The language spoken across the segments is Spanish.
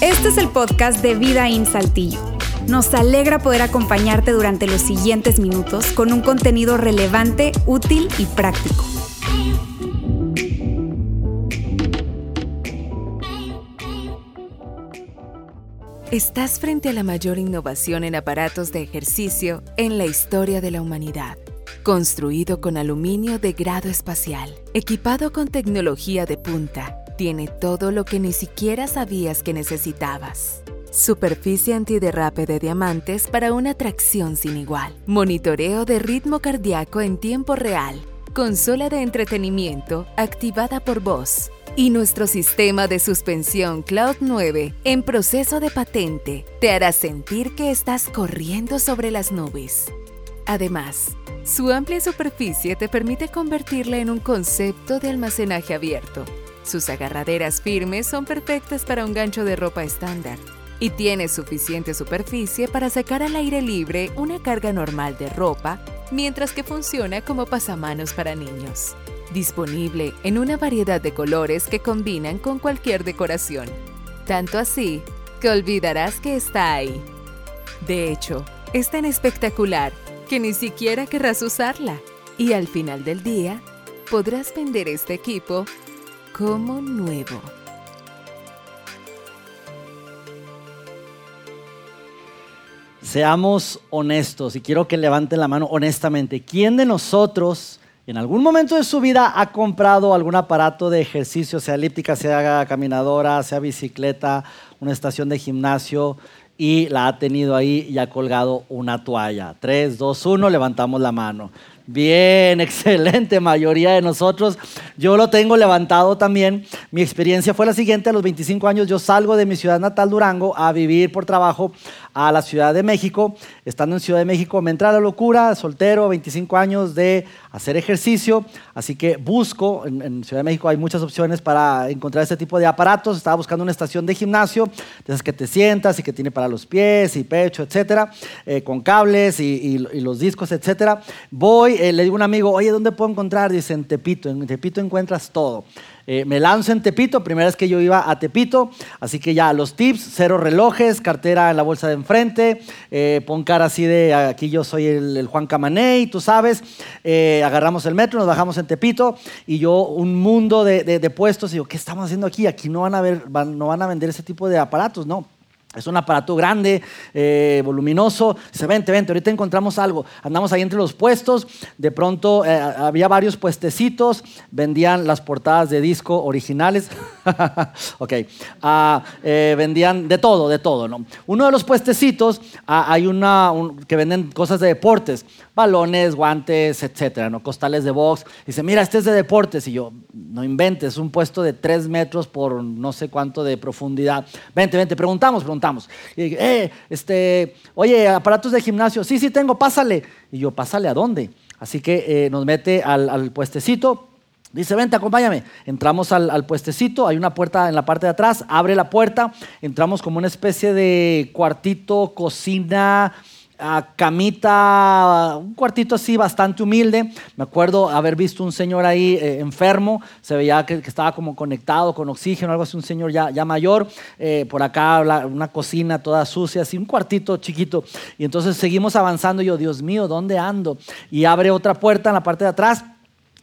Este es el podcast de Vida en Saltillo. Nos alegra poder acompañarte durante los siguientes minutos con un contenido relevante, útil y práctico. Estás frente a la mayor innovación en aparatos de ejercicio en la historia de la humanidad. Construido con aluminio de grado espacial, equipado con tecnología de punta, tiene todo lo que ni siquiera sabías que necesitabas. Superficie antiderrape de diamantes para una tracción sin igual. Monitoreo de ritmo cardíaco en tiempo real. Consola de entretenimiento activada por voz y nuestro sistema de suspensión Cloud 9 en proceso de patente te hará sentir que estás corriendo sobre las nubes. Además, su amplia superficie te permite convertirla en un concepto de almacenaje abierto. Sus agarraderas firmes son perfectas para un gancho de ropa estándar y tiene suficiente superficie para sacar al aire libre una carga normal de ropa mientras que funciona como pasamanos para niños disponible en una variedad de colores que combinan con cualquier decoración. Tanto así que olvidarás que está ahí. De hecho, es tan espectacular que ni siquiera querrás usarla. Y al final del día, podrás vender este equipo como nuevo. Seamos honestos y quiero que levanten la mano honestamente. ¿Quién de nosotros en algún momento de su vida ha comprado algún aparato de ejercicio, sea elíptica, sea caminadora, sea bicicleta, una estación de gimnasio y la ha tenido ahí y ha colgado una toalla. 3, 2, 1, levantamos la mano. Bien, excelente mayoría de nosotros. Yo lo tengo levantado también. Mi experiencia fue la siguiente. A los 25 años yo salgo de mi ciudad natal, Durango, a vivir por trabajo a la Ciudad de México. Estando en Ciudad de México me entra la locura, soltero, 25 años de hacer ejercicio. Así que busco, en, Ciudad de México hay muchas opciones para encontrar este tipo de aparatos. Estaba buscando una estación de gimnasio, de esas que te sientas y que tiene para los pies y pecho, etcétera, eh, con cables y, los discos, etcétera. Voy, eh, le digo a un amigo, oye, ¿dónde puedo encontrar? Dice, en Tepito. En Tepito encuentras todo. Eh, me lanzo en Tepito, primera vez que yo iba a Tepito, así que ya los tips, cero relojes, cartera en la bolsa de enfrente, eh, pon cara así de aquí yo soy el, Juan Camaney, tú sabes, agarramos el metro, nos bajamos en Tepito y yo un mundo de, puestos, y digo, ¿qué estamos haciendo aquí? Aquí no van a ver, no van a vender ese tipo de aparatos, no. Es un aparato grande, eh, voluminoso. Dice, vente, vente, ahorita encontramos algo. Andamos ahí entre los puestos. De pronto eh, había varios puestecitos. Vendían las portadas de disco originales. ok. Ah, eh, vendían de todo, de todo. ¿no? Uno de los puestecitos ah, hay una que venden cosas de deportes. Balones, guantes, etcétera, ¿no? Costales de box. Dice, mira, este es de deportes. Y yo, no inventes, es un puesto de tres metros por no sé cuánto de profundidad. Vente, vente, preguntamos, preguntamos y eh, este, oye, aparatos de gimnasio, sí, sí tengo, pásale. Y yo, pásale a dónde? Así que eh, nos mete al, puestecito, Dice, vente, acompáñame. Entramos al, al, puestecito, hay una puerta en la parte de atrás, abre la puerta, entramos como una especie de cuartito, cocina, camita, un cuartito así bastante humilde. Me acuerdo haber visto un señor ahí eh, enfermo, se veía que, estaba como conectado con oxígeno, algo así, un señor ya, ya mayor. Eh, por acá una cocina toda sucia, así un cuartito chiquito. Y entonces seguimos avanzando. Yo, Dios mío, ¿dónde ando? Y abre otra puerta en la parte de atrás.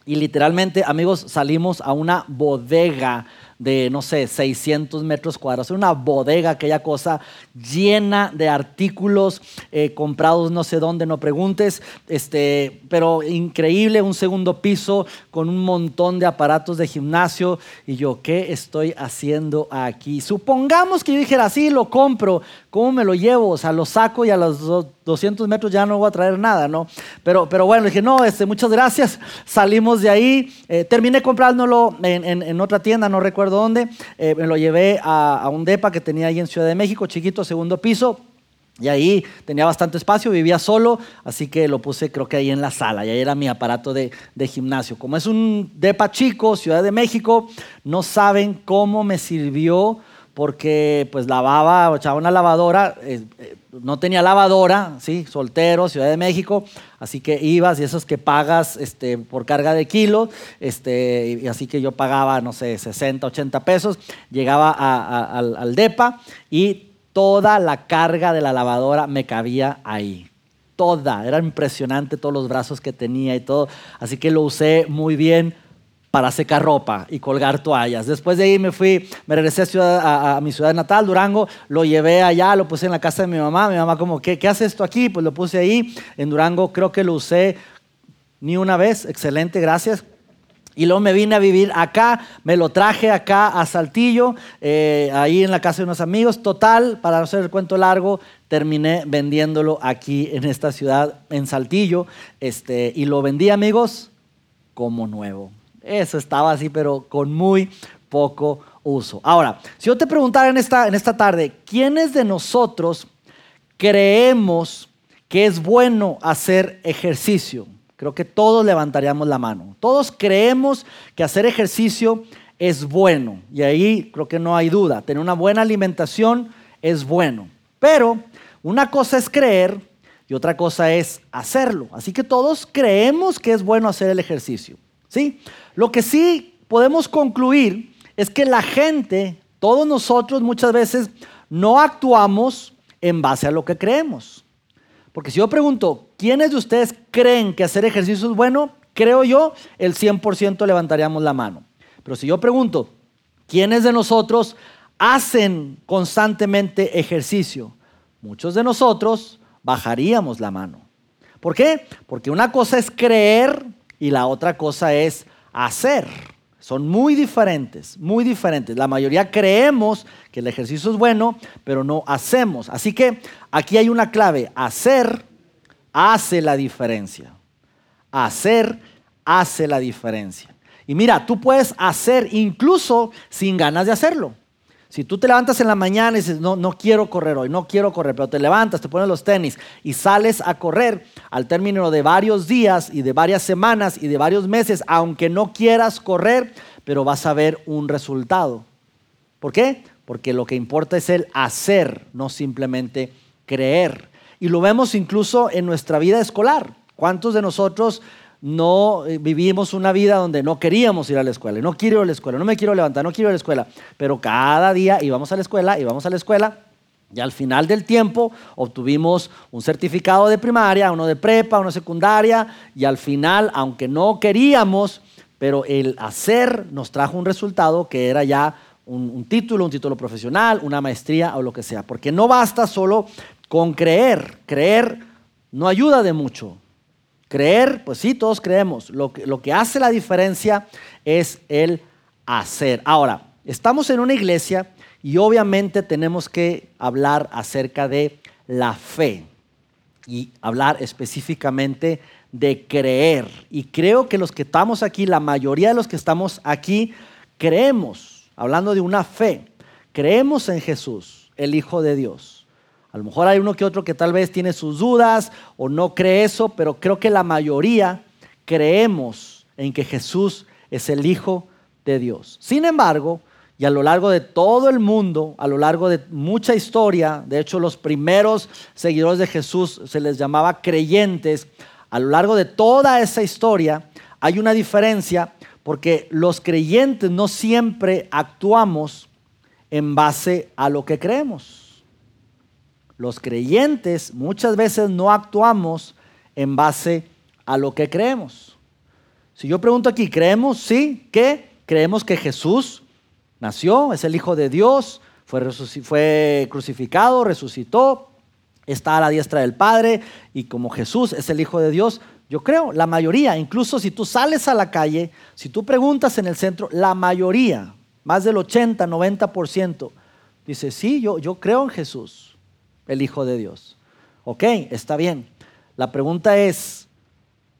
Y literalmente, amigos, salimos a una bodega de, no sé, 600 metros cuadrados. Una bodega, aquella cosa llena de artículos eh, comprados no sé dónde, no preguntes. Este, pero increíble, un segundo piso con un montón de aparatos de gimnasio. Y yo, ¿qué estoy haciendo aquí? Supongamos que yo dijera, sí, lo compro. ¿Cómo me lo llevo? O sea, lo saco y a los 200 metros ya no voy a traer nada, ¿no? Pero, pero bueno, dije, no, este, muchas gracias. Salimos de ahí. Eh, terminé comprándolo en, en otra tienda, no recuerdo dónde, eh, me lo llevé a, un depa que tenía ahí en Ciudad de México, chiquito, segundo piso. Y ahí tenía bastante espacio, vivía solo, así que lo puse creo que ahí en la sala, y ahí era mi aparato de, gimnasio. Como es un depa chico, Ciudad de México, no saben cómo me sirvió porque pues lavaba, echaba una lavadora, eh, eh, no tenía lavadora, ¿sí? soltero, Ciudad de México, así que ibas y esos que pagas este, por carga de kilos, este, y así que yo pagaba, no sé, 60, 80 pesos, llegaba al, al DEPA y toda la carga de la lavadora me cabía ahí. Toda, era impresionante todos los brazos que tenía y todo, así que lo usé muy bien para secar ropa y colgar toallas. Después de ahí me fui, me regresé a, mi ciudad natal, Durango, lo llevé allá, lo puse en la casa de mi mamá. Mi mamá como, ¿qué, ¿qué hace esto aquí? Pues lo puse ahí. En Durango creo que lo usé ni una vez. Excelente, gracias. Y luego me vine a vivir acá, me lo traje acá a Saltillo, eh, ahí en la casa de unos amigos. Total, para no hacer el cuento largo, terminé vendiéndolo aquí en esta ciudad, en Saltillo. Este, y lo vendí, amigos, como nuevo. Eso estaba así, pero con muy poco uso. Ahora, si yo te preguntara en esta, en esta tarde, ¿quiénes de nosotros creemos que es bueno hacer ejercicio? Creo que todos levantaríamos la mano. Todos creemos que hacer ejercicio es bueno. Y ahí creo que no hay duda. Tener una buena alimentación es bueno. Pero una cosa es creer y otra cosa es hacerlo. Así que todos creemos que es bueno hacer el ejercicio. ¿Sí? Lo que sí podemos concluir es que la gente, todos nosotros muchas veces no actuamos en base a lo que creemos. Porque si yo pregunto, ¿quiénes de ustedes creen que hacer ejercicio es bueno? Creo yo, el 100% levantaríamos la mano. Pero si yo pregunto, ¿quiénes de nosotros hacen constantemente ejercicio? Muchos de nosotros bajaríamos la mano. ¿Por qué? Porque una cosa es creer y la otra cosa es hacer. Son muy diferentes, muy diferentes. La mayoría creemos que el ejercicio es bueno, pero no hacemos. Así que aquí hay una clave. Hacer hace la diferencia. Hacer hace la diferencia. Y mira, tú puedes hacer incluso sin ganas de hacerlo. Si tú te levantas en la mañana y dices, no, no quiero correr hoy, no quiero correr, pero te levantas, te pones los tenis y sales a correr al término de varios días y de varias semanas y de varios meses, aunque no quieras correr, pero vas a ver un resultado. ¿Por qué? Porque lo que importa es el hacer, no simplemente creer. Y lo vemos incluso en nuestra vida escolar. ¿Cuántos de nosotros no eh, vivimos una vida donde no queríamos ir a la escuela, no quiero ir a la escuela, no me quiero levantar, no quiero ir a la escuela, pero cada día íbamos a la escuela, íbamos a la escuela y al final del tiempo obtuvimos un certificado de primaria, uno de prepa, uno de secundaria y al final, aunque no queríamos, pero el hacer nos trajo un resultado que era ya un, un título, un título profesional, una maestría o lo que sea, porque no basta solo con creer, creer no ayuda de mucho. Creer, pues sí, todos creemos. Lo que, lo que hace la diferencia es el hacer. Ahora, estamos en una iglesia y obviamente tenemos que hablar acerca de la fe y hablar específicamente de creer. Y creo que los que estamos aquí, la mayoría de los que estamos aquí, creemos, hablando de una fe, creemos en Jesús, el Hijo de Dios. A lo mejor hay uno que otro que tal vez tiene sus dudas o no cree eso, pero creo que la mayoría creemos en que Jesús es el Hijo de Dios. Sin embargo, y a lo largo de todo el mundo, a lo largo de mucha historia, de hecho los primeros seguidores de Jesús se les llamaba creyentes, a lo largo de toda esa historia hay una diferencia porque los creyentes no siempre actuamos en base a lo que creemos. Los creyentes muchas veces no actuamos en base a lo que creemos. Si yo pregunto aquí, ¿creemos? Sí, ¿qué? Creemos que Jesús nació, es el Hijo de Dios, fue, fue crucificado, resucitó, está a la diestra del Padre y como Jesús es el Hijo de Dios, yo creo, la mayoría, incluso si tú sales a la calle, si tú preguntas en el centro, la mayoría, más del 80, 90%, dice, sí, yo, yo creo en Jesús el Hijo de Dios. Ok, está bien. La pregunta es,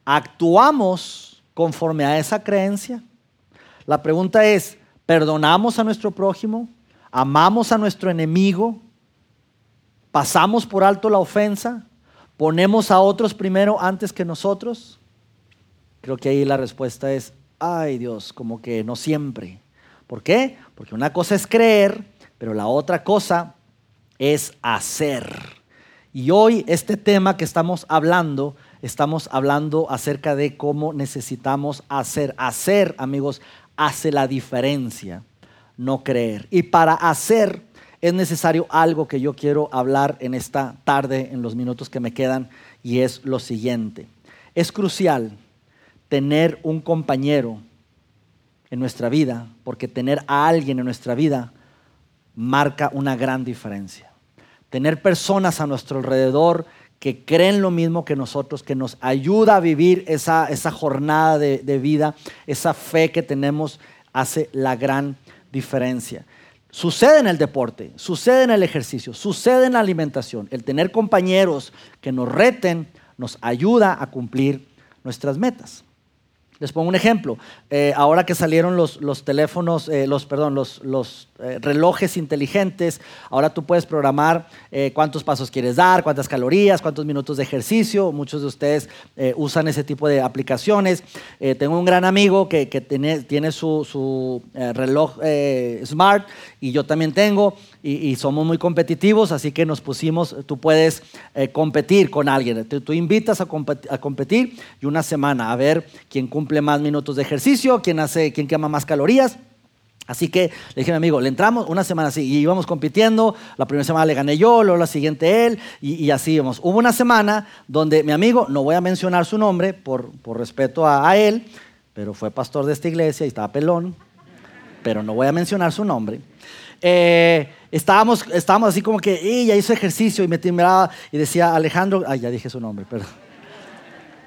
¿actuamos conforme a esa creencia? La pregunta es, ¿perdonamos a nuestro prójimo? ¿Amamos a nuestro enemigo? ¿Pasamos por alto la ofensa? ¿Ponemos a otros primero antes que nosotros? Creo que ahí la respuesta es, ay Dios, como que no siempre. ¿Por qué? Porque una cosa es creer, pero la otra cosa es hacer. Y hoy este tema que estamos hablando, estamos hablando acerca de cómo necesitamos hacer. Hacer, amigos, hace la diferencia, no creer. Y para hacer es necesario algo que yo quiero hablar en esta tarde, en los minutos que me quedan, y es lo siguiente. Es crucial tener un compañero en nuestra vida, porque tener a alguien en nuestra vida marca una gran diferencia. Tener personas a nuestro alrededor que creen lo mismo que nosotros, que nos ayuda a vivir esa, esa jornada de, de vida, esa fe que tenemos, hace la gran diferencia. Sucede en el deporte, sucede en el ejercicio, sucede en la alimentación. El tener compañeros que nos reten nos ayuda a cumplir nuestras metas. Les pongo un ejemplo. Eh, ahora que salieron los, los teléfonos, eh, los, perdón, los, los eh, relojes inteligentes, ahora tú puedes programar cuántos pasos quieres dar, cuántas calorías, cuántos minutos de ejercicio. Muchos de ustedes usan ese tipo de aplicaciones. tengo un gran amigo que, que tiene, tiene, su, su reloj smart y yo también tengo y, somos muy competitivos, así que nos pusimos, tú puedes competir con alguien. Tú, tú invitas a, a competir y una semana a ver quién cumple más minutos de ejercicio, quién, hace, quién quema más calorías. Así que le dije a mi amigo, le entramos una semana así y íbamos compitiendo. La primera semana le gané yo, luego la siguiente él y, así íbamos. Hubo una semana donde mi amigo, no voy a mencionar su nombre por, por respeto a, él, pero fue pastor de esta iglesia y estaba pelón, pero no voy a mencionar su nombre. Eh, estábamos, estábamos así como que, ya hizo ejercicio y me timbraba y decía Alejandro, ay, ya dije su nombre, perdón.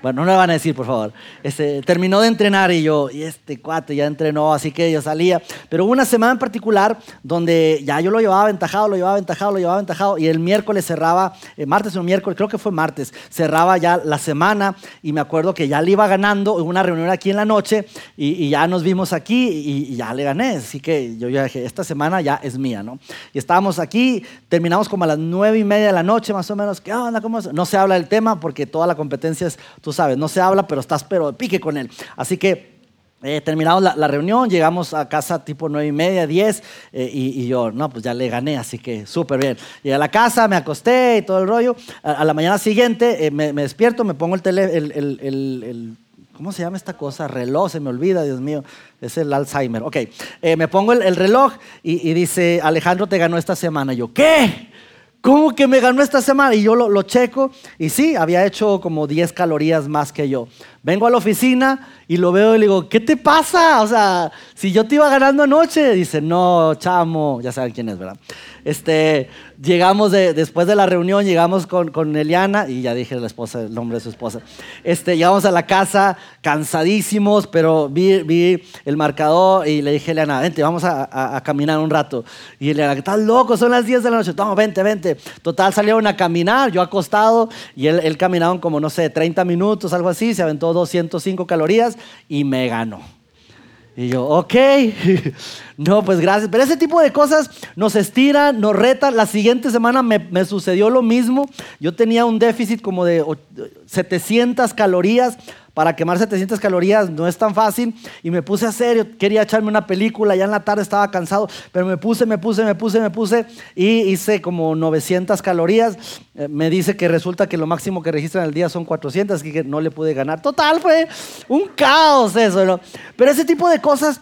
Bueno, no le van a decir, por favor. Este, terminó de entrenar y yo, y este cuate ya entrenó, así que yo salía. Pero hubo una semana en particular donde ya yo lo llevaba aventajado, lo llevaba aventajado, lo llevaba aventajado. Y el miércoles cerraba, eh, martes o miércoles, creo que fue martes, cerraba ya la semana. Y me acuerdo que ya le iba ganando en una reunión aquí en la noche. Y, ya nos vimos aquí y, ya le gané. Así que yo ya dije, esta semana ya es mía, ¿no? Y estábamos aquí, terminamos como a las nueve y media de la noche, más o menos. ¿Qué onda? ¿Cómo es? No se habla del tema porque toda la competencia es tú sabes, no se habla, pero estás pero de pique con él. Así que eh, terminamos la, reunión, llegamos a casa tipo nueve y media, diez, eh, y, yo, no, pues ya le gané, así que súper bien. Llegué a la casa, me acosté y todo el rollo. A, la mañana siguiente eh, me, despierto, me pongo el, tele, el, el, ¿cómo se llama esta cosa? Reloj, se me olvida, Dios mío, es el Alzheimer. Ok, me pongo el, reloj y, y, dice, Alejandro te ganó esta semana. Y yo, ¿qué? ¿Cómo que me ganó esta semana? Y yo lo, checo y sí, había hecho como 10 calorías más que yo. Vengo a la oficina y lo veo y le digo, ¿qué te pasa? O sea, si yo te iba ganando anoche. Dice, no, chamo, ya saben quién es, ¿verdad? Este, llegamos después de la reunión, llegamos con, con, Eliana, y ya dije la esposa, el nombre de su esposa. Este, llegamos a la casa cansadísimos, pero vi, vi el marcador y le dije a Eliana, vente, vamos a, a, caminar un rato. Y Eliana, estás loco, son las 10 de la noche. Toma, vente, vente. Total, salieron a caminar, yo acostado, y él, él caminaron como, no sé, 30 minutos, algo así, se aventó 205 calorías y me ganó. Y yo, ok, no, pues gracias. Pero ese tipo de cosas nos estiran, nos retan. La siguiente semana me, me, sucedió lo mismo. Yo tenía un déficit como de 700 calorías para quemar 700 calorías no es tan fácil. Y me puse a serio, quería echarme una película, ya en la tarde estaba cansado, pero me puse, me puse, me puse, me puse y hice como 900 calorías. Eh, me dice que resulta que lo máximo que registran el día son 400, así que no le pude ganar. Total, fue un caos eso, ¿no? Pero ese tipo de cosas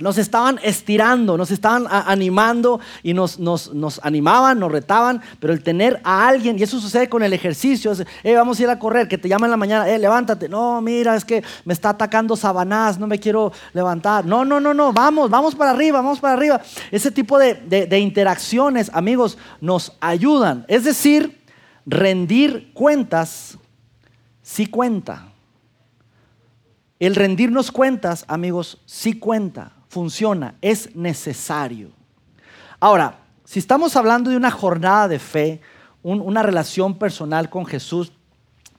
nos estaban estirando, nos estaban animando y nos, nos, nos, animaban, nos retaban, pero el tener a alguien, y eso sucede con el ejercicio, es, vamos a ir a correr, que te llaman en la mañana, eh, levántate, no, mira, es que me está atacando Sabanás, no me quiero levantar, no, no, no, no, vamos, vamos para arriba, vamos para arriba. Ese tipo de, de interacciones, amigos, nos ayudan, es decir, rendir cuentas sí cuenta. El rendirnos cuentas, amigos, sí cuenta funciona, es necesario. Ahora, si estamos hablando de una jornada de fe, una relación personal con Jesús,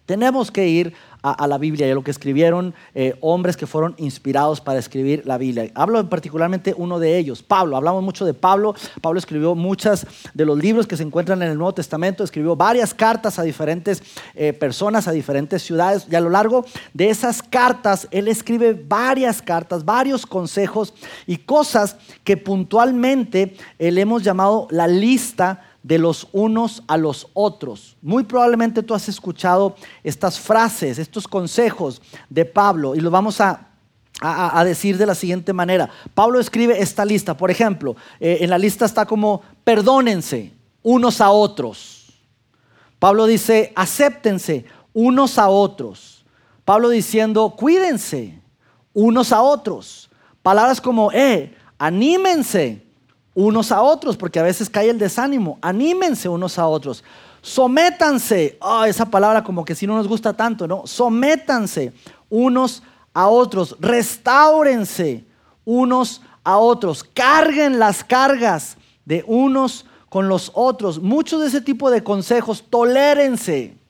tenemos que ir a, la Biblia y a lo que escribieron eh, hombres que fueron inspirados para escribir la Biblia. Hablo particularmente uno de ellos, Pablo. Hablamos mucho de Pablo. Pablo escribió muchas de los libros que se encuentran en el Nuevo Testamento. Escribió varias cartas a diferentes eh, personas, a diferentes ciudades. Y a lo largo de esas cartas, él escribe varias cartas, varios consejos y cosas que puntualmente le hemos llamado la lista de los unos a los otros. Muy probablemente tú has escuchado estas frases, estos consejos de Pablo y los vamos a, decir de la siguiente manera. Pablo escribe esta lista, por ejemplo, eh, en la lista está como perdónense unos a otros. Pablo dice, acéptense unos a otros. Pablo diciendo, cuídense unos a otros. Palabras como, eh, anímense unos a otros, porque a veces cae el desánimo. Anímense unos a otros. Sométanse. Oh, esa palabra como que si no nos gusta tanto, ¿no? Sométanse unos a otros. Restáurense unos a otros. Carguen las cargas de unos con los otros. Muchos de ese tipo de consejos, tolérense.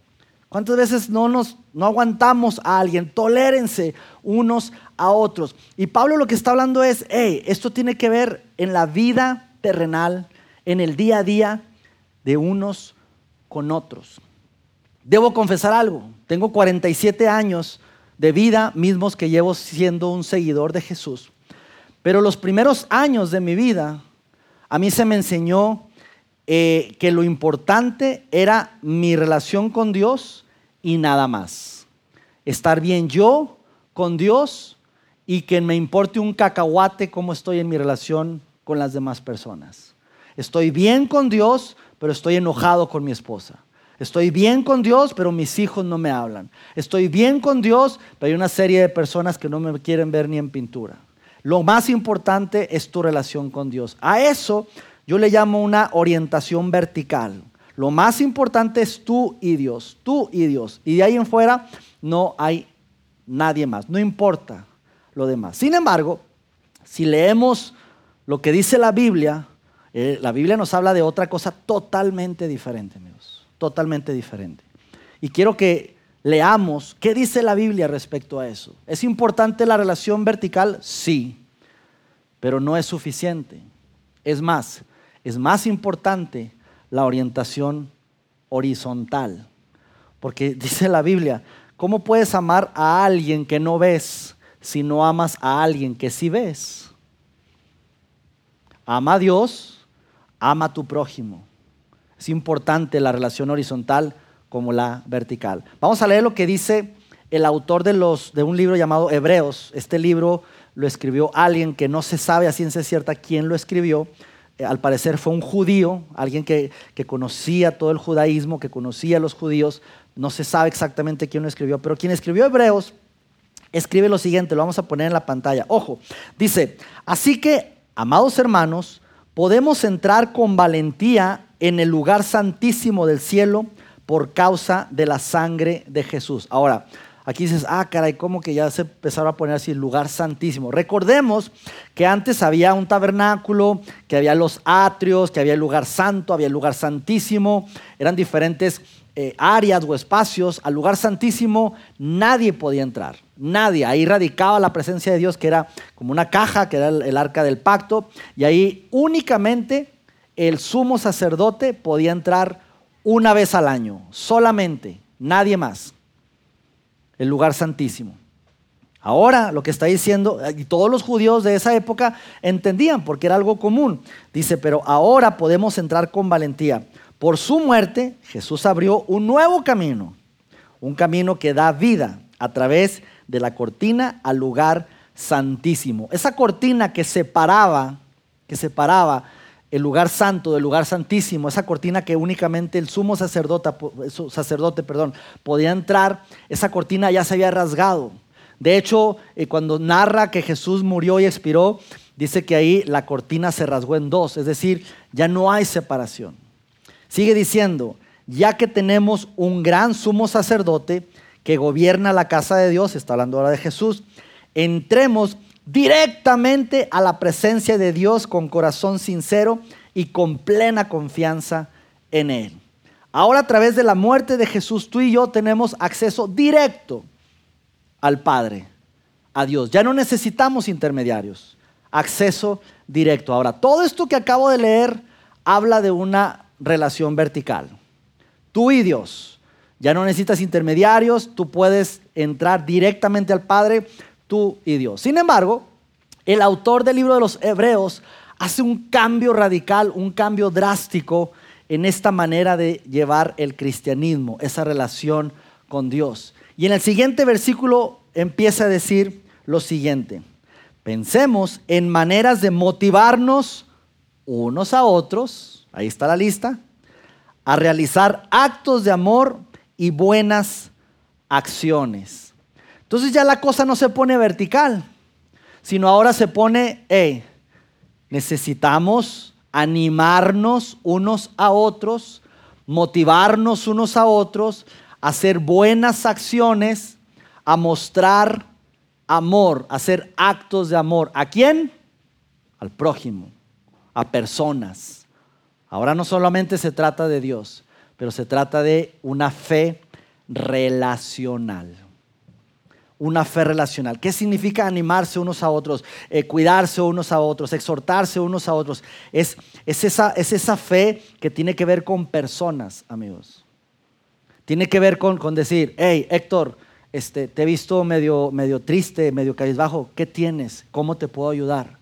¿Cuántas veces no nos no aguantamos a alguien? Tolérense unos a otros. Y Pablo lo que está hablando es, hey, esto tiene que ver en la vida terrenal, en el día a día de unos con otros. Debo confesar algo, tengo 47 años de vida mismos que llevo siendo un seguidor de Jesús. Pero los primeros años de mi vida, a mí se me enseñó eh, que lo importante era mi relación con Dios y nada más. Estar bien yo con Dios y que me importe un cacahuate cómo estoy en mi relación con las demás personas. Estoy bien con Dios, pero estoy enojado con mi esposa. Estoy bien con Dios, pero mis hijos no me hablan. Estoy bien con Dios, pero hay una serie de personas que no me quieren ver ni en pintura. Lo más importante es tu relación con Dios. A eso yo le llamo una orientación vertical. Lo más importante es tú y Dios, tú y Dios. Y de ahí en fuera no hay nadie más, no importa lo demás. Sin embargo, si leemos lo que dice la Biblia, eh, la Biblia nos habla de otra cosa totalmente diferente, amigos, totalmente diferente. Y quiero que leamos qué dice la Biblia respecto a eso. ¿Es importante la relación vertical? Sí, pero no es suficiente. Es más, es más importante la orientación horizontal. Porque dice la Biblia, ¿cómo puedes amar a alguien que no ves si no amas a alguien que sí ves? Ama a Dios, ama a tu prójimo. Es importante la relación horizontal como la vertical. Vamos a leer lo que dice el autor de, de un libro llamado Hebreos. Este libro lo escribió alguien que no se sabe a ciencia cierta quién lo escribió, al parecer fue un judío, alguien que, conocía todo el judaísmo, que conocía a los judíos, no se sabe exactamente quién lo escribió, pero quien escribió Hebreos escribe lo siguiente, lo vamos a poner en la pantalla. Ojo, dice, así que, amados hermanos, podemos entrar con valentía en el lugar santísimo del cielo por causa de la sangre de Jesús. Ahora, Aquí dices, ah, caray, ¿cómo que ya se empezaron a poner así el lugar santísimo? Recordemos que antes había un tabernáculo, que había los atrios, que había el lugar santo, había el lugar santísimo, eran diferentes eh, áreas o espacios. Al lugar santísimo nadie podía entrar, nadie. Ahí radicaba la presencia de Dios, que era como una caja, que era el arca del pacto, y ahí únicamente el sumo sacerdote podía entrar una vez al año, solamente, nadie más el lugar santísimo. Ahora lo que está diciendo, y todos los judíos de esa época entendían porque era algo común. Dice, pero ahora podemos entrar con valentía. Por su muerte, Jesús abrió un nuevo camino, un camino que da vida a través de la cortina al lugar santísimo. Esa cortina que separaba, que separaba el lugar santo del lugar santísimo, esa cortina que únicamente el sumo sacerdote, sacerdote perdón, podía entrar, esa cortina ya se había rasgado. De hecho, eh, cuando narra que Jesús murió y expiró, dice que ahí la cortina se rasgó en dos, es decir, ya no hay separación. Sigue diciendo, ya que tenemos un gran sumo sacerdote que gobierna la casa de Dios, está hablando ahora de Jesús, entremos directamente a la presencia de Dios con corazón sincero y con plena confianza en Él. Ahora a través de la muerte de Jesús, tú y yo tenemos acceso directo al Padre, a Dios. Ya no necesitamos intermediarios, acceso directo. Ahora, todo esto que acabo de leer habla de una relación vertical. Tú y Dios. Ya no necesitas intermediarios, tú puedes entrar directamente al Padre tú y Dios. Sin embargo, el autor del libro de los Hebreos hace un cambio radical, un cambio drástico en esta manera de llevar el cristianismo, esa relación con Dios. Y en el siguiente versículo empieza a decir lo siguiente. Pensemos en maneras de motivarnos unos a otros, ahí está la lista, a realizar actos de amor y buenas acciones. Entonces ya la cosa no se pone vertical, sino ahora se pone, hey, necesitamos animarnos unos a otros, motivarnos unos a otros, hacer buenas acciones, a mostrar amor, hacer actos de amor. ¿A quién? Al prójimo, a personas. Ahora no solamente se trata de Dios, pero se trata de una fe relacional una fe relacional. ¿Qué significa animarse unos a otros, eh, cuidarse unos a otros, exhortarse unos a otros? Es, es, esa, es esa fe que tiene que ver con personas, amigos. Tiene que ver con, con decir, hey, Héctor, este, te he visto medio, medio triste, medio cabizbajo, ¿qué tienes? ¿Cómo te puedo ayudar?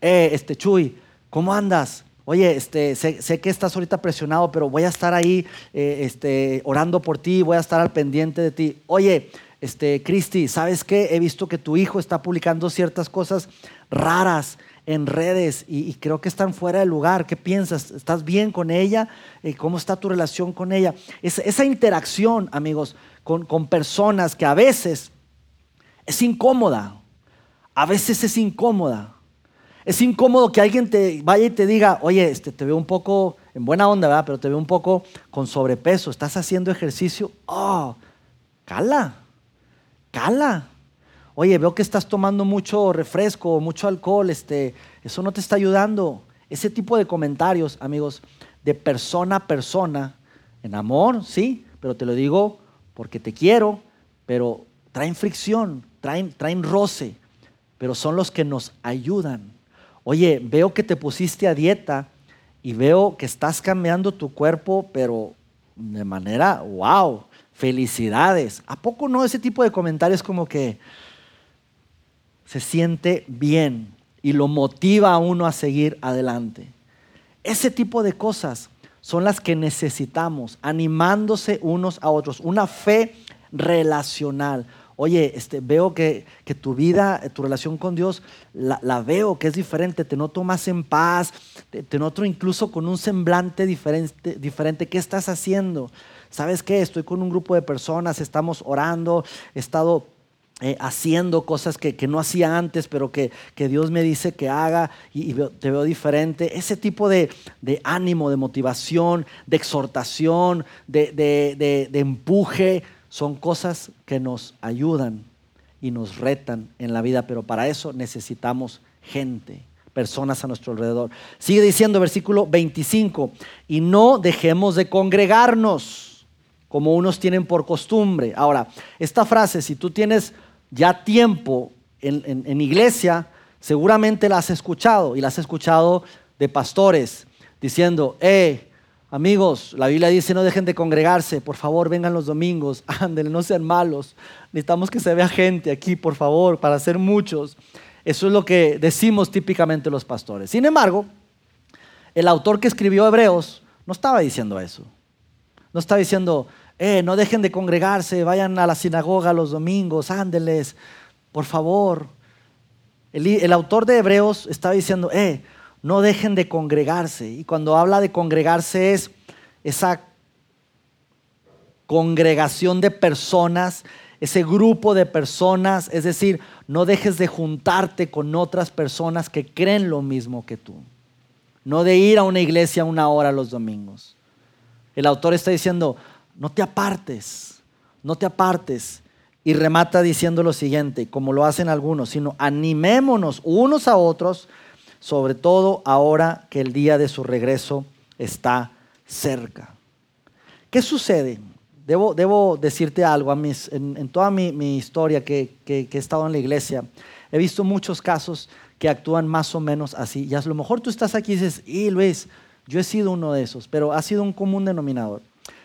Eh, este, Chuy, ¿cómo andas? Oye, este, sé, que estás ahorita presionado, pero voy a estar ahí eh, este, orando por ti, voy a estar al pendiente de ti. Oye, este, Cristi, ¿sabes qué? He visto que tu hijo está publicando ciertas cosas raras en redes y, creo que están fuera de lugar. ¿Qué piensas? ¿Estás bien con ella? Eh, ¿Cómo está tu relación con ella? esa interacción, amigos, con, con personas que a veces es incómoda. A veces es incómoda. Es incómodo que alguien te vaya y te diga, oye, este, te veo un poco en buena onda, ¿verdad? Pero te veo un poco con sobrepeso. ¿Estás haciendo ejercicio? Oh, cala cala. Oye, veo que estás tomando mucho refresco, mucho alcohol, este, eso no te está ayudando. Ese tipo de comentarios, amigos, de persona a persona, en amor, sí, pero te lo digo porque te quiero, pero traen fricción, traen, traen roce, pero son los que nos ayudan. Oye, veo que te pusiste a dieta y veo que estás cambiando tu cuerpo, pero de manera, wow, felicidades. ¿A poco no ese tipo de comentarios como que se siente bien y lo motiva a uno a seguir adelante? Ese tipo de cosas son las que necesitamos, animándose unos a otros, una fe relacional. Oye, este, veo que, tu vida, tu relación con Dios, la, veo que es diferente, te noto más en paz, te, noto incluso con un semblante diferente. ¿Qué estás haciendo? ¿sabes qué? Estoy con un grupo de personas, estamos orando, he estado eh, haciendo cosas que, no hacía antes, pero que, Dios me dice que haga y, te veo diferente. Ese tipo de, ánimo, de motivación, de exhortación, de, de empuje, son cosas que nos ayudan y nos retan en la vida, pero para eso necesitamos gente personas a nuestro alrededor. Sigue diciendo versículo 25, y no dejemos de congregarnos como unos tienen por costumbre. Ahora, esta frase, si tú tienes ya tiempo en, iglesia, seguramente la has escuchado y la has escuchado de pastores diciendo, eh, amigos, la Biblia dice no dejen de congregarse, por favor vengan los domingos, ándale, no sean malos, necesitamos que se vea gente aquí, por favor, para ser muchos. Eso es lo que decimos típicamente los pastores. Sin embargo, el autor que escribió Hebreos no estaba diciendo eso. No está diciendo, eh, no dejen de congregarse, vayan a la sinagoga los domingos, ándeles, por favor. El, autor de Hebreos está diciendo, eh, no dejen de congregarse. Y cuando habla de congregarse es esa congregación de personas, ese grupo de personas, es decir, no dejes de juntarte con otras personas que creen lo mismo que tú. No de ir a una iglesia una hora los domingos. El autor está diciendo, no te apartes, no te apartes. Y remata diciendo lo siguiente, como lo hacen algunos, sino animémonos unos a otros, sobre todo ahora que el día de su regreso está cerca. ¿Qué sucede? Debo, debo decirte algo, en, toda mi, historia que, que, he estado en la iglesia, he visto muchos casos que actúan más o menos así. Y a lo mejor tú estás aquí y dices, y Luis, yo he sido uno de esos, pero ha sido un común denominador.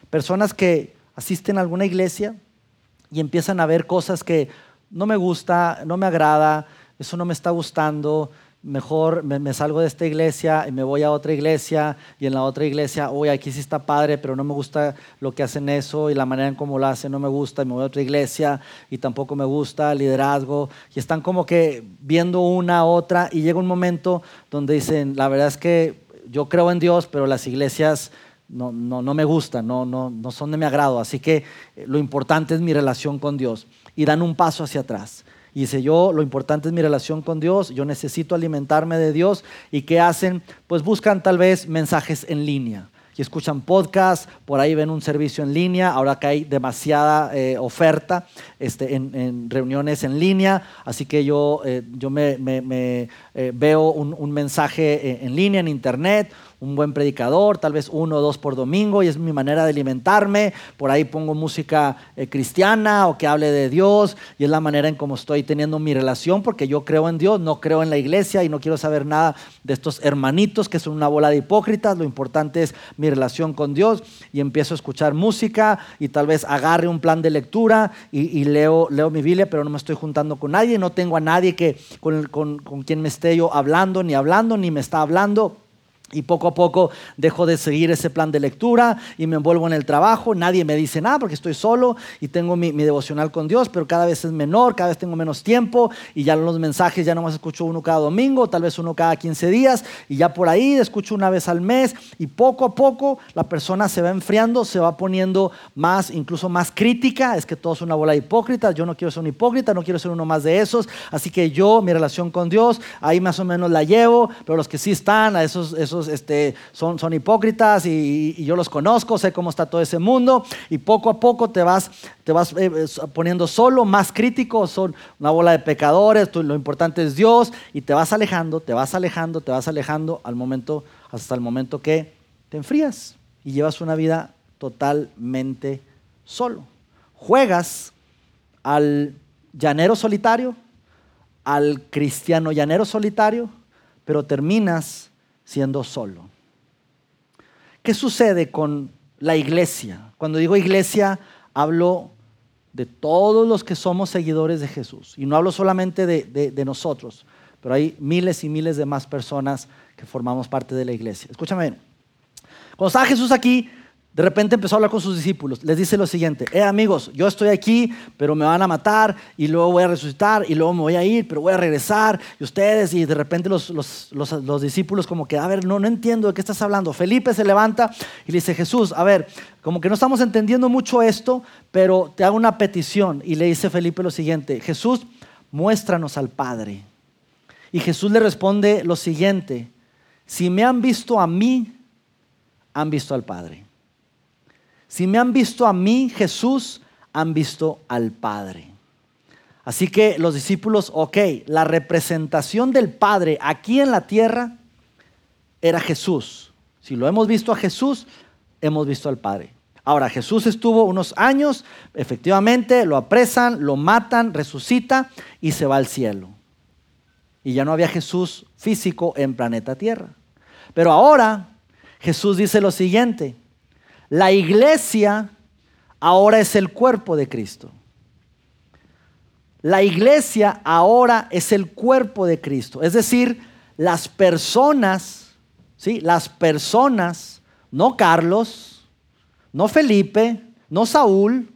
Personas que asisten a alguna iglesia y empiezan a ver cosas que no me gusta, no me agrada, eso no me está gustando, mejor me, salgo de esta iglesia y me voy a otra iglesia y en la otra iglesia, uy, aquí sí está padre, pero no me gusta lo que hacen eso y la manera en cómo lo hacen no me gusta y me voy a otra iglesia y tampoco me gusta el liderazgo y están como que viendo una a otra y llega un momento donde dicen, la verdad es que yo creo en Dios, pero las iglesias no, no, no me gustan, no, no, no son de mi agrado, así que lo importante es mi relación con Dios y dan un paso hacia atrás. Y dice, yo lo importante es mi relación con Dios, yo necesito alimentarme de Dios. ¿Y qué hacen? Pues buscan tal vez mensajes en línea. Y escuchan podcasts, por ahí ven un servicio en línea, ahora que hay demasiada eh, oferta este, en, reuniones en línea, así que yo, eh, yo me, eh, veo un, un mensaje en línea, en internet, un buen predicador, tal vez uno o dos por domingo, y es mi manera de alimentarme. Por ahí pongo música eh, cristiana o que hable de Dios, y es la manera en cómo estoy teniendo mi relación, porque yo creo en Dios, no creo en la iglesia y no quiero saber nada de estos hermanitos que son una bola de hipócritas. Lo importante es mi relación con Dios, y empiezo a escuchar música, y tal vez agarre un plan de lectura y, leo, leo mi Biblia, pero no me estoy juntando con nadie, no tengo a nadie que, con, con, con quien me esté yo hablando, ni hablando, ni me está hablando. Y poco a poco dejo de seguir ese plan de lectura y me envuelvo en el trabajo. Nadie me dice nada porque estoy solo y tengo mi, devocional con Dios, pero cada vez es menor, cada vez tengo menos tiempo y ya los mensajes ya no más escucho uno cada domingo, tal vez uno cada 15 días y ya por ahí escucho una vez al mes y poco a poco la persona se va enfriando, se va poniendo más, incluso más crítica. Es que todo es una bola de hipócritas. Yo no quiero ser un hipócrita, no quiero ser uno más de esos. Así que yo, mi relación con Dios, ahí más o menos la llevo, pero los que sí están, a esos, esos este, son, son hipócritas y, yo los conozco, sé cómo está todo ese mundo y poco a poco te vas, te vas eh, poniendo solo, más crítico, son una bola de pecadores, lo importante es Dios y te vas alejando, te vas alejando, te vas alejando al momento, hasta el momento que te enfrías y llevas una vida totalmente solo. Juegas al llanero solitario, al cristiano llanero solitario, pero terminas siendo solo. ¿Qué sucede con la iglesia? Cuando digo iglesia, hablo de todos los que somos seguidores de Jesús. Y no hablo solamente de, nosotros, pero hay miles y miles de más personas que formamos parte de la iglesia. Escúchame Cuando estaba Jesús aquí, de repente empezó a hablar con sus discípulos. Les dice lo siguiente, eh amigos, yo estoy aquí, pero me van a matar y luego voy a resucitar y luego me voy a ir, pero voy a regresar. Y ustedes, y de repente los, los, discípulos como que, a ver, no, no entiendo de qué estás hablando. Felipe se levanta y le dice, Jesús, a ver, como que no estamos entendiendo mucho esto, pero te hago una petición. Y le dice Felipe lo siguiente, Jesús, muéstranos al Padre. Y Jesús le responde lo siguiente, si me han visto a mí, han visto al Padre. Si me han visto a mí, Jesús, han visto al Padre. Así que los discípulos, ok, la representación del Padre aquí en la tierra era Jesús. Si lo hemos visto a Jesús, hemos visto al Padre. Ahora, Jesús estuvo unos años, efectivamente, lo apresan, lo matan, resucita y se va al cielo. Y ya no había Jesús físico en planeta Tierra. Pero ahora Jesús dice lo siguiente, la iglesia ahora es el cuerpo de Cristo. La iglesia ahora es el cuerpo de Cristo. Es decir, las personas, ¿sí? Las personas, no Carlos, no Felipe, no Saúl,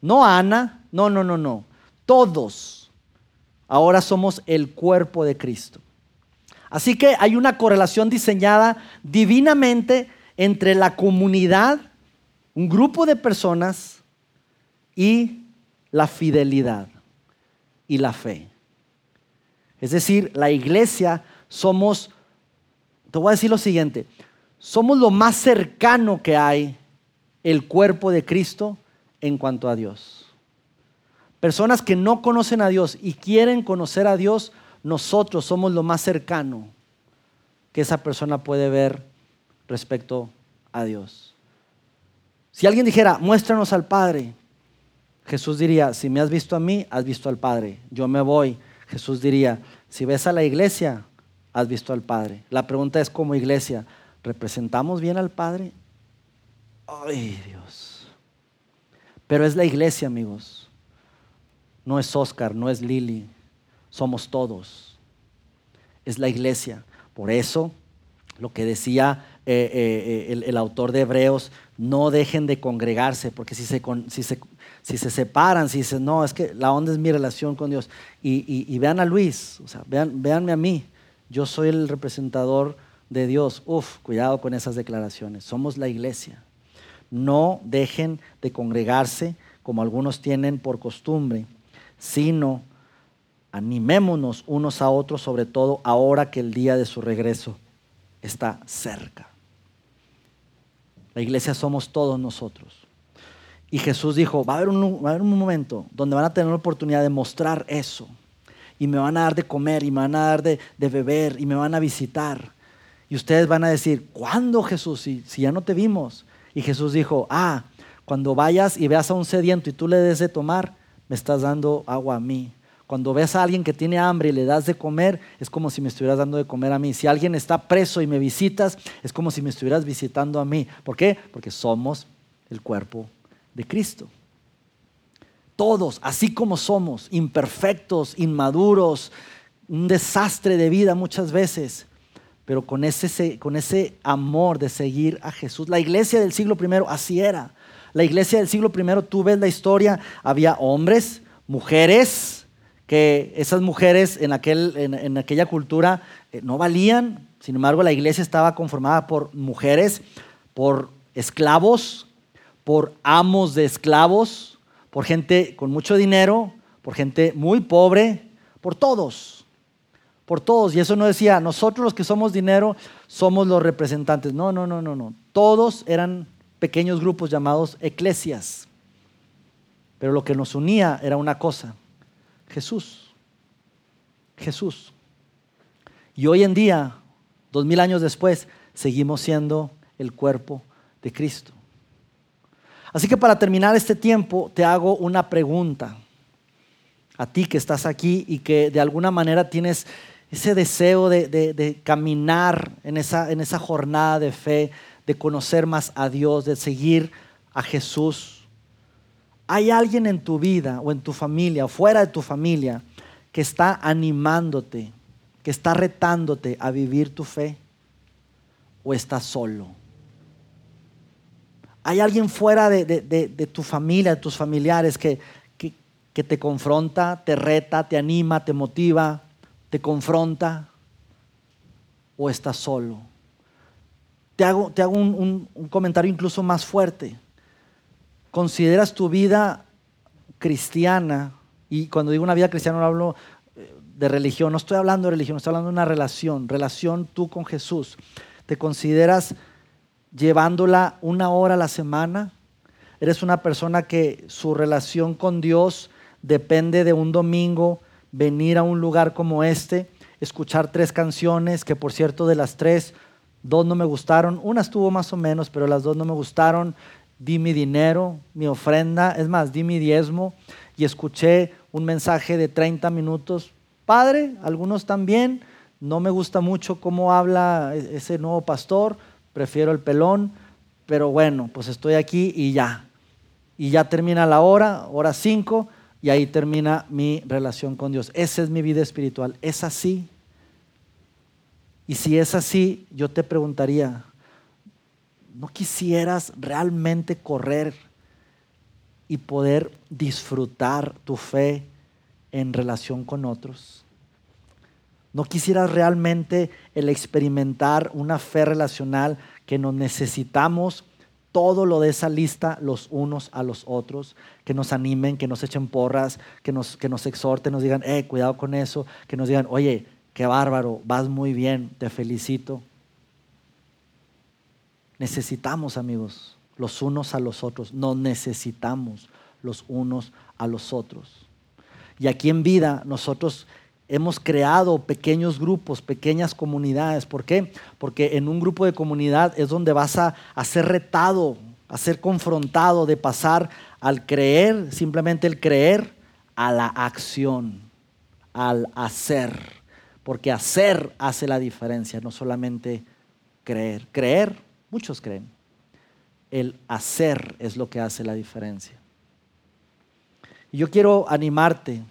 no Ana, no, no, no, no. Todos ahora somos el cuerpo de Cristo. Así que hay una correlación diseñada divinamente entre la comunidad, un grupo de personas y la fidelidad y la fe. Es decir, la iglesia somos, te voy a decir lo siguiente, somos lo más cercano que hay el cuerpo de Cristo en cuanto a Dios. Personas que no conocen a Dios y quieren conocer a Dios, nosotros somos lo más cercano que esa persona puede ver respecto a Dios. Si alguien dijera, muéstranos al Padre, Jesús diría, si me has visto a mí, has visto al Padre. Yo me voy. Jesús diría, si ves a la iglesia, has visto al Padre. La pregunta es, como iglesia, ¿representamos bien al Padre? Ay, Dios. Pero es la iglesia, amigos. No es Oscar, no es Lili. Somos todos. es la iglesia. Por eso, lo que decía eh, eh, eh, el, autor de Hebreos, no dejen de congregarse, porque si se, si se, si se separan, si dicen, no, es que la onda es mi relación con Dios, y, vean a Luis, o sea, vean, véanme a mí, yo soy el representador de Dios. Uf, cuidado con esas declaraciones, somos la iglesia. No dejen de congregarse como algunos tienen por costumbre, sino animémonos unos a otros, sobre todo ahora que el día de su regreso está cerca. La iglesia somos todos nosotros. Y Jesús dijo, va a, haber un, va a haber un momento donde van a tener la oportunidad de mostrar eso. Y me van a dar de comer, y me van a dar de, beber, y me van a visitar. Y ustedes van a decir, ¿cuándo Jesús? Si, si ya no te vimos. Y Jesús dijo, ah, cuando vayas y veas a un sediento y tú le des de tomar, me estás dando agua a mí. Cuando ves a alguien que tiene hambre y le das de comer, es como si me estuvieras dando de comer a mí. Si alguien está preso y me visitas, es como si me estuvieras visitando a mí. ¿Por qué? Porque somos el cuerpo de Cristo. Todos, así como somos, imperfectos, inmaduros, un desastre de vida muchas veces, pero con ese, amor de seguir a Jesús. La iglesia del siglo I así era. La iglesia del siglo I, tú ves la historia, había hombres, mujeres, que esas mujeres en, aquel, en, aquella cultura eh, no valían, sin embargo la iglesia estaba conformada por mujeres, por esclavos, por amos de esclavos, por gente con mucho dinero, por gente muy pobre, por todos, por todos. Y eso no decía, nosotros los que somos dinero somos los representantes. No, no, no, no, no. Todos eran pequeños grupos llamados eclesias. Pero lo que nos unía era una cosa, Jesús. Jesús. Y hoy en día, dos mil años después, seguimos siendo el cuerpo de Cristo. Así que para terminar este tiempo, te hago una pregunta. A ti que estás aquí y que de alguna manera tienes ese deseo de, caminar en esa, en esa jornada de fe, de conocer más a Dios, de seguir a Jesús. ¿Hay alguien en tu vida o en tu familia o fuera de tu familia que está animándote, que está retándote a vivir tu fe? ¿O estás solo? ¿Hay alguien fuera de, tu familia, de tus familiares que, que, te confronta, te reta, te anima, te motiva, te confronta? ¿O estás solo? Te hago, te hago un comentario incluso más fuerte consideras tu vida cristiana, y cuando digo una vida cristiana no hablo eh, de religión, no estoy hablando de religión, estoy hablando de una relación, relación tú con Jesús. ¿Te consideras llevándola una hora a la semana? ¿Eres una persona que su relación con Dios depende de un domingo venir a un lugar como este, escuchar tres canciones, que por cierto de las tres, dos no me gustaron, una estuvo más o menos, pero las dos no me gustaron, di mi dinero, mi ofrenda, es más, di mi diezmo y escuché un mensaje de 30 minutos. Padre, algunos también, no me gusta mucho cómo habla e-, ese nuevo pastor, prefiero el pelón, pero bueno, pues estoy aquí y ya. Y ya termina la hora, hora 5, y ahí termina mi relación con Dios. Esa es mi vida espiritual, es así. Y si es así, yo te preguntaría, ¿no quisieras realmente correr y poder disfrutar tu fe en relación con otros? ¿No quisieras realmente el experimentar una fe relacional que nos necesitamos todo lo de esa lista los unos a los otros, que nos animen, que nos echen porras, que nos, que nos exhorten, nos digan, eh, cuidado con eso, que nos digan, oye, qué bárbaro, vas muy bien, te felicito. Necesitamos, amigos, los unos a los otros. Nos necesitamos los unos a los otros. Y aquí en vida nosotros hemos creado pequeños grupos, pequeñas comunidades. ¿Por qué? Porque en un grupo de comunidad es donde vas a, ser retado, a ser confrontado de pasar al creer, simplemente el creer, a la acción, al hacer. Porque hacer hace la diferencia, no solamente creer. Creer Muchos creen. El hacer es lo que hace la diferencia. Y yo quiero animarte,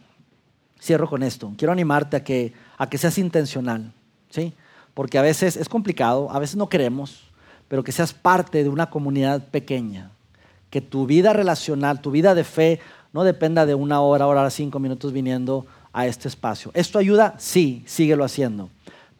cierro con esto, quiero animarte a que, a que seas intencional. ¿sí? Porque a veces es complicado, a veces no queremos, pero que seas parte de una comunidad pequeña, que tu vida relacional, tu vida de fe, no dependa de una hora, hora, cinco minutos viniendo a este espacio. ¿Esto ayuda? Sí, síguelo haciendo.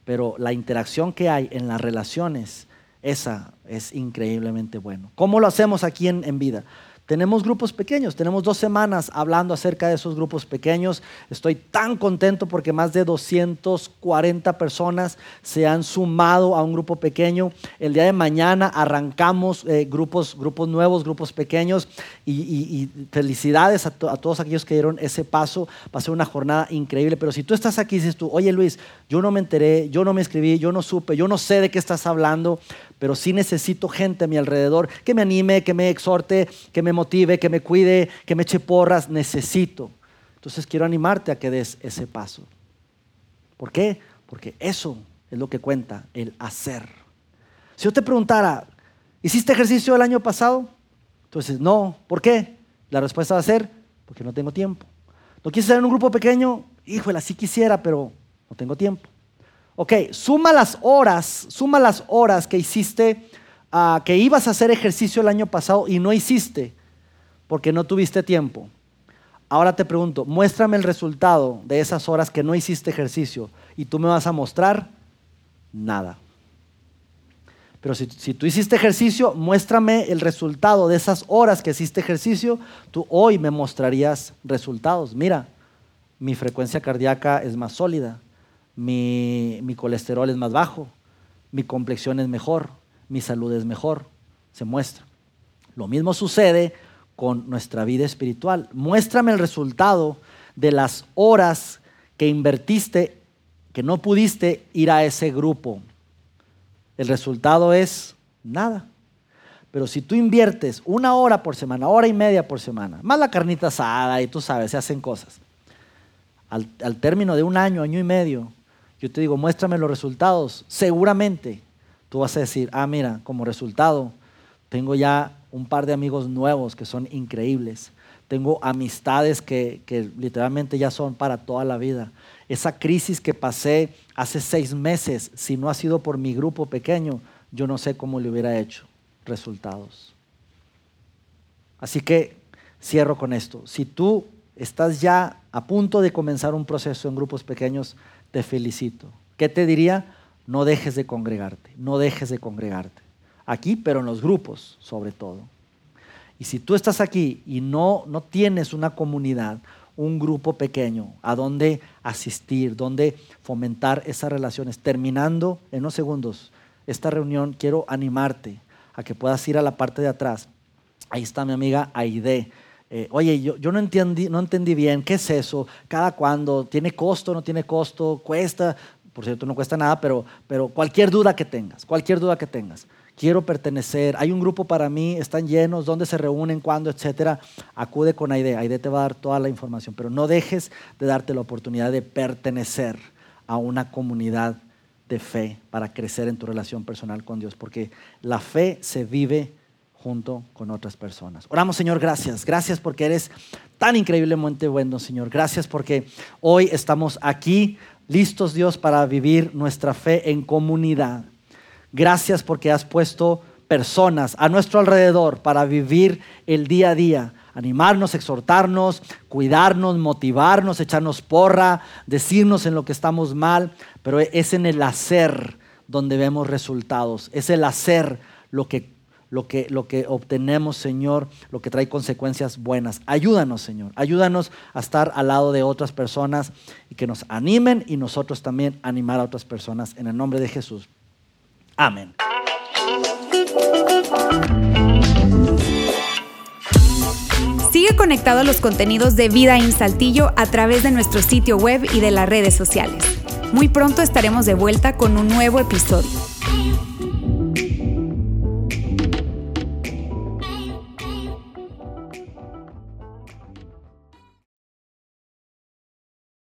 Pero la interacción que hay en las relaciones, esa es increíblemente bueno. ¿Cómo lo hacemos aquí en, en vida? Tenemos grupos pequeños, tenemos dos semanas hablando acerca de esos grupos pequeños. Estoy tan contento porque más de 240 personas se han sumado a un grupo pequeño. El día de mañana arrancamos eh, grupos, grupos nuevos, grupos pequeños y, felicidades a, a, todos aquellos que dieron ese paso. Va a ser una jornada increíble, pero si tú estás aquí y dices tú, oye Luis, yo no me enteré, yo no me escribí, yo no supe, yo no sé de qué estás hablando, pero sí necesito gente a mi alrededor que me anime, que me exhorte, que me motive, que me cuide, que me eche porras. Necesito. Entonces quiero animarte a que des ese paso. ¿Por qué? Porque eso es lo que cuenta, el hacer. Si yo te preguntara, ¿hiciste ejercicio el año pasado? Entonces, no. ¿Por qué? La respuesta va a ser, porque no tengo tiempo. ¿No quieres estar en un grupo pequeño? Híjole, sí quisiera, pero no tengo tiempo. Ok, suma las horas, suma las horas que hiciste, uh, que ibas a hacer ejercicio el año pasado y no hiciste porque no tuviste tiempo. Ahora te pregunto, muéstrame el resultado de esas horas que no hiciste ejercicio y tú me vas a mostrar nada. Pero si, si, tú hiciste ejercicio, muéstrame el resultado de esas horas que hiciste ejercicio, tú hoy me mostrarías resultados. Mira, mi frecuencia cardíaca es más sólida, mi, colesterol es más bajo, mi complexión es mejor, mi salud es mejor, se muestra. Lo mismo sucede con nuestra vida espiritual. Muéstrame el resultado de las horas que invertiste, que no pudiste ir a ese grupo. El resultado es nada. Pero si tú inviertes una hora por semana, hora y media por semana, más la carnita asada y tú sabes, se hacen cosas. Al, al término de un año, año y medio, yo te digo, muéstrame los resultados, seguramente tú vas a decir, ah, mira, como resultado, tengo ya un par de amigos nuevos que son increíbles. Tengo amistades que, que, literalmente ya son para toda la vida. Esa crisis que pasé hace seis meses, si no ha sido por mi grupo pequeño, yo no sé cómo le hubiera hecho resultados. Así que cierro con esto. Si tú estás ya a punto de comenzar un proceso en grupos pequeños, te felicito. ¿Qué te diría? No dejes de congregarte, no dejes de congregarte. Aquí, pero en los grupos, sobre todo. Y si tú estás aquí y no, no tienes una comunidad, un grupo pequeño a donde asistir, donde fomentar esas relaciones, terminando en unos segundos esta reunión, quiero animarte a que puedas ir a la parte de atrás. Ahí está mi amiga Aide eh, oye, yo, yo no, entendí, no entendí bien, ¿qué es eso? ¿Cada cuándo? ¿Tiene costo? ¿No tiene costo? ¿Cuesta? Por cierto, no cuesta nada, pero, pero cualquier duda que tengas, cualquier duda que tengas. Quiero pertenecer, hay un grupo para mí, están llenos, dónde se reúnen, cuándo, etcétera. Acude con Aide, Aide te va a dar toda la información, pero no dejes de darte la oportunidad de pertenecer a una comunidad de fe para crecer en tu relación personal con Dios, porque la fe se vive junto con otras personas. Oramos, Señor, gracias. Gracias porque eres tan increíblemente bueno, Señor. Gracias porque hoy estamos aquí listos, Dios, para vivir nuestra fe en comunidad. Gracias porque has puesto personas a nuestro alrededor para vivir el día a día, animarnos, exhortarnos, cuidarnos, motivarnos, echarnos porra, decirnos en lo que estamos mal, pero es en el hacer donde vemos resultados, es el hacer lo que lo que, lo que obtenemos, Señor, lo que trae consecuencias buenas. Ayúdanos, Señor. Ayúdanos a estar al lado de otras personas y que nos animen y nosotros también animar a otras personas en el nombre de Jesús. Amén. Sigue conectado a los contenidos de Vida en Saltillo a través de nuestro sitio web y de las redes sociales. Muy pronto estaremos de vuelta con un nuevo episodio.